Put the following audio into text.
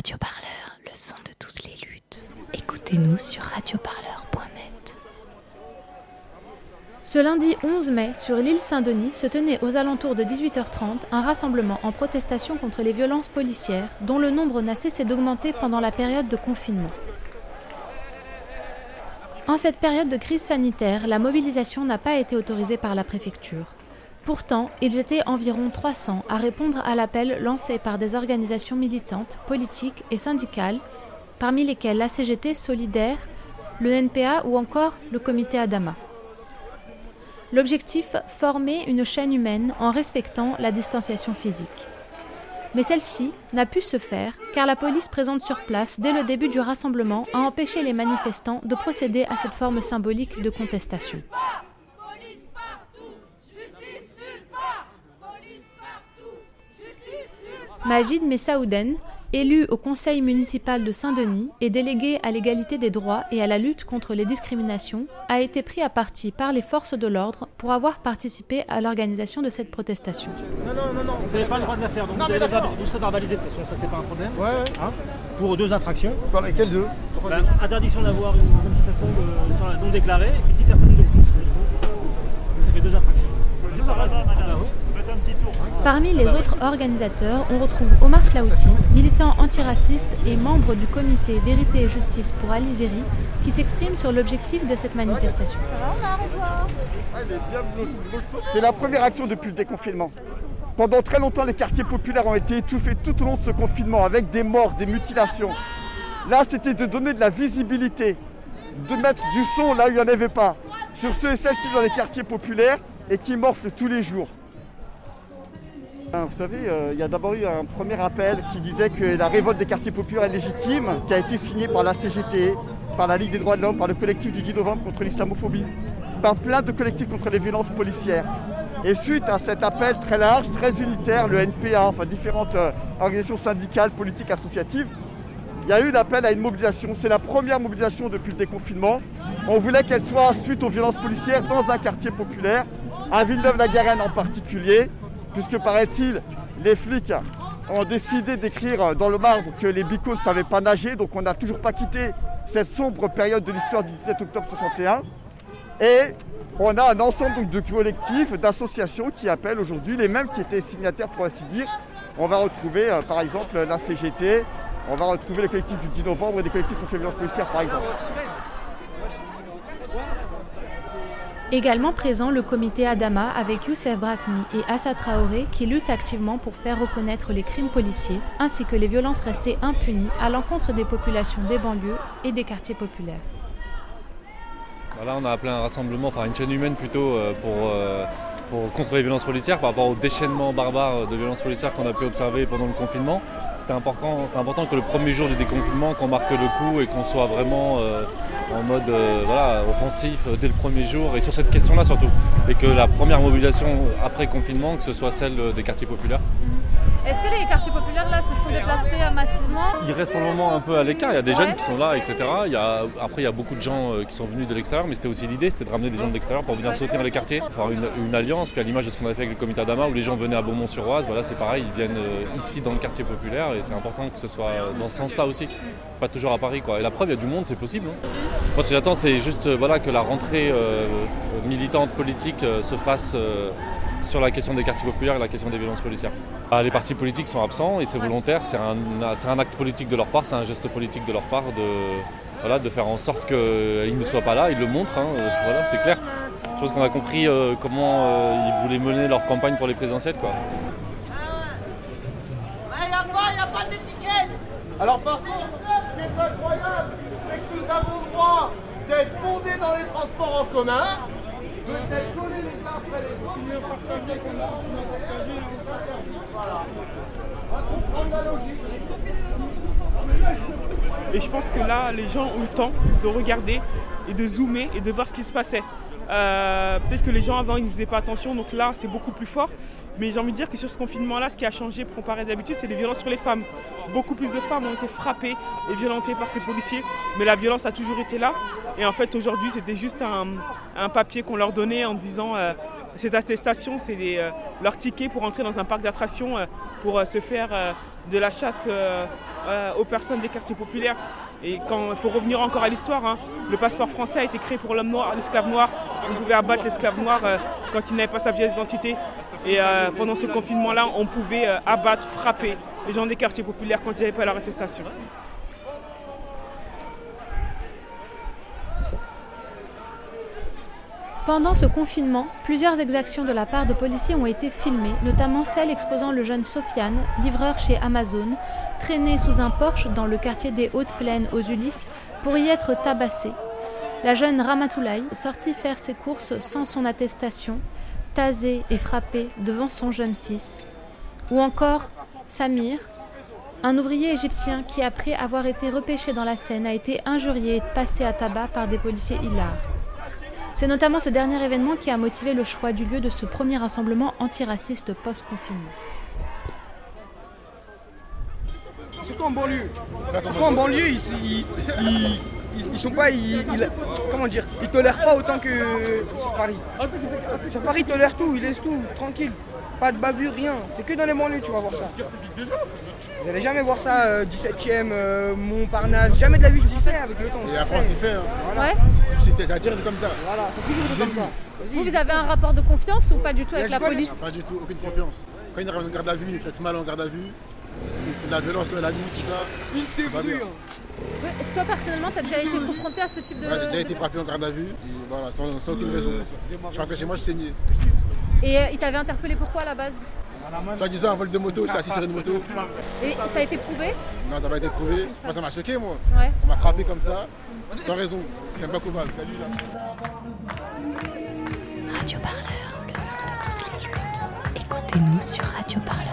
Radio Parleur, le son de toutes les luttes. Écoutez-nous sur radioparleur.net. Ce lundi 11 mai, sur l'île Saint-Denis, se tenait aux alentours de 18h30 un rassemblement en protestation contre les violences policières, dont le nombre n'a cessé d'augmenter pendant la période de confinement. En cette période de crise sanitaire, la mobilisation n'a pas été autorisée par la préfecture. Pourtant, ils étaient environ 300 à répondre à l'appel lancé par des organisations militantes, politiques et syndicales, parmi lesquelles la CGT Solidaire, le NPA ou encore le comité Adama. L'objectif, former une chaîne humaine en respectant la distanciation physique. Mais celle-ci n'a pu se faire car la police présente sur place dès le début du rassemblement a empêché les manifestants de procéder à cette forme symbolique de contestation. Majid Messaouden, élu au conseil municipal de Saint-Denis et délégué à l'égalité des droits et à la lutte contre les discriminations, a été pris à partie par les forces de l'ordre pour avoir participé à l'organisation de cette protestation. Non, non, non, non, vous n'avez pas le droit de la faire, donc vous, allez la- vous serez verbalisé de toute façon, ça c'est pas un problème. Ouais, ouais. Hein, pour deux infractions. Par lesquels deux Ben, interdiction d'avoir une manifestation de- la- non déclarée et puis 10 personnes de plus. Donc ça fait deux infractions. Bah. Parmi les autres organisateurs, on retrouve Omar Slaouti, militant antiraciste et membre du comité Vérité et Justice pour Alizéry, qui s'exprime sur l'objectif de cette manifestation. C'est la première action depuis le déconfinement. Pendant très longtemps, les quartiers populaires ont été étouffés tout au long de ce confinement avec des morts, des mutilations. Là, c'était de donner de la visibilité, de mettre du son là où il n'y en avait pas, sur ceux et celles qui vivent dans les quartiers populaires et qui morflent tous les jours. Hein, Vous savez, euh, il y a d'abord eu un premier appel qui disait que la révolte des quartiers populaires est légitime, qui a été signée par la CGT, par la Ligue des droits de l'homme, par le collectif du 10 novembre contre l'islamophobie, par plein de collectifs contre les violences policières. Et suite à cet appel très large, très unitaire, le NPA, enfin différentes euh, organisations syndicales, politiques, associatives, il y a eu l'appel à une mobilisation. C'est la première mobilisation depuis le déconfinement. On voulait qu'elle soit suite aux violences policières dans un quartier populaire, à Villeneuve-la-Garenne en particulier, puisque paraît-il, les flics ont décidé d'écrire dans le marbre que les bicots ne savaient pas nager, donc on n'a toujours pas quitté cette sombre période de l'histoire du 17 octobre 61. Et on a un ensemble de collectifs, d'associations qui appellent aujourd'hui les mêmes qui étaient signataires pour ainsi dire. On va retrouver euh, par exemple la CGT, on va retrouver le collectif du 10 novembre et des collectifs contre les violences policières par exemple. Également présent le comité Adama avec Youssef Brakni et Assa Traoré qui luttent activement pour faire reconnaître les crimes policiers ainsi que les violences restées impunies à l'encontre des populations des banlieues et des quartiers populaires. Voilà, on a appelé un rassemblement, enfin une chaîne humaine plutôt euh, pour, euh, pour contre les violences policières par rapport au déchaînement barbare de violences policières qu'on a pu observer pendant le confinement. C'est important que le premier jour du déconfinement, qu'on marque le coup et qu'on soit vraiment euh, en mode euh, voilà, offensif dès le premier jour et sur cette question-là surtout. Et que la première mobilisation après confinement, que ce soit celle des quartiers populaires. Est-ce que les quartiers populaires là se sont déplacés euh, massivement Ils restent pour le moment un peu à l'écart. Il y a des Ouais. jeunes qui sont là, etc. Il y a, après, il y a beaucoup de gens euh, qui sont venus de l'extérieur, mais c'était aussi l'idée, c'était de ramener des gens de l'extérieur pour venir soutenir les quartiers, faire une, une alliance. Puis à l'image de ce qu'on a fait avec le comité Adama, où les gens venaient à Beaumont-sur-Oise, voilà, c'est pareil, ils viennent euh, ici dans le quartier populaire, et c'est important que ce soit dans ce sens-là aussi, pas toujours à Paris, quoi. Et la preuve, il y a du monde, c'est possible. hein. Moi, ce que j'attends, c'est juste voilà, que la rentrée euh, militante politique euh, se fasse. euh, sur la question des quartiers populaires et la question des violences policières. Ah, les partis politiques sont absents et c'est volontaire, c'est un, acte politique de leur part, c'est un geste politique de leur part de, voilà, de faire en sorte qu'ils ne soient pas là, ils le montrent, hein, euh, voilà, c'est clair. Je pense qu'on a compris euh, comment euh, ils voulaient mener leur campagne pour les présidentielles. Quoi. Alors par contre, ce qui est incroyable, c'est que nous avons le droit d'être bondés dans les transports en commun, de Et je pense que là, les gens ont le temps de regarder et de zoomer et de voir ce qui se passait. Euh, Peut-être que les gens avant ils ne faisaient pas attention, donc là c'est beaucoup plus fort. Mais j'ai envie de dire que sur ce confinement-là, ce qui a changé comparé à d'habitude, c'est les violences sur les femmes. Beaucoup plus de femmes ont été frappées et violentées par ces policiers, mais la violence a toujours été là. Et en fait aujourd'hui c'était juste un, un papier qu'on leur donnait en disant euh, cette attestation, c'est euh, leur ticket pour entrer dans un parc d'attractions euh, pour euh, se faire de la chasse aux personnes des quartiers populaires. Et quand il faut revenir encore à l'histoire, hein, le passeport français a été créé pour l'homme noir, l'esclave noir. On pouvait abattre l'esclave noir quand il n'avait pas sa pièce d'identité. Et pendant ce confinement-là, on pouvait abattre, frapper les gens des quartiers populaires quand ils n'avaient pas leur attestation. Pendant ce confinement, plusieurs exactions de la part de policiers ont été filmées, notamment celle exposant le jeune Sofiane, livreur chez Amazon, traîné sous un Porsche dans le quartier des Hautes Plaines aux Ulysses pour y être tabassé. La jeune Ramatoulaye, sortie faire ses courses sans son attestation, tasée et frappée devant son jeune fils. Ou encore Samir, un ouvrier égyptien qui, après avoir été repêché dans la Seine, a été injurié et passé à tabac par des policiers hilars. C'est notamment ce dernier événement qui a motivé le choix du lieu de ce premier rassemblement antiraciste post-confinement. Surtout en banlieue. Surtout en banlieue, ils, ils, sont pas. Ils, ils- comment dire Ils tolèrent pas autant que sur Paris. Sur Paris, ils tolèrent tout, ils laissent tout, tranquille. Pas de bavure, rien. C'est que dans les banlieues, tu vas voir ça. Vous allez jamais voir ça, euh, 17ème, euh, Montparnasse. Jamais de la vie, tu fait avec le temps. Et c'est la France, fait. c'est fait. Hein. Ouais. C'était ça tire comme ça. Voilà, c'est toujours comme ça. Vous, vous avez un rapport de confiance ou pas du tout avec Il la police Pas du tout, aucune confiance. Quand il arrive en garde à vue, il traite mal en garde à vue. Il fait de la violence la nuit, tout ça. Il C'est t'ébrouille. Ouais, Est-ce que toi personnellement t'as déjà été confronté à ce type de. Ouais, J'ai déjà été frappé en garde à vue, et voilà, sans, sans aucune raison. Je suis rentré chez moi, je saignais. Et euh, il t'avait interpellé pourquoi à la base? Soit disant un vol de moto, j'étais assis sur une moto. Et ça a été prouvé? Non, ça n'a pas été prouvé. Moi, ça m'a choqué, moi. Ouais. On m'a frappé comme ça, sans raison. J'étais pas coupable. Radio Parleur, le son de toutes les luttes. Écoutez-nous sur radioparleur.net.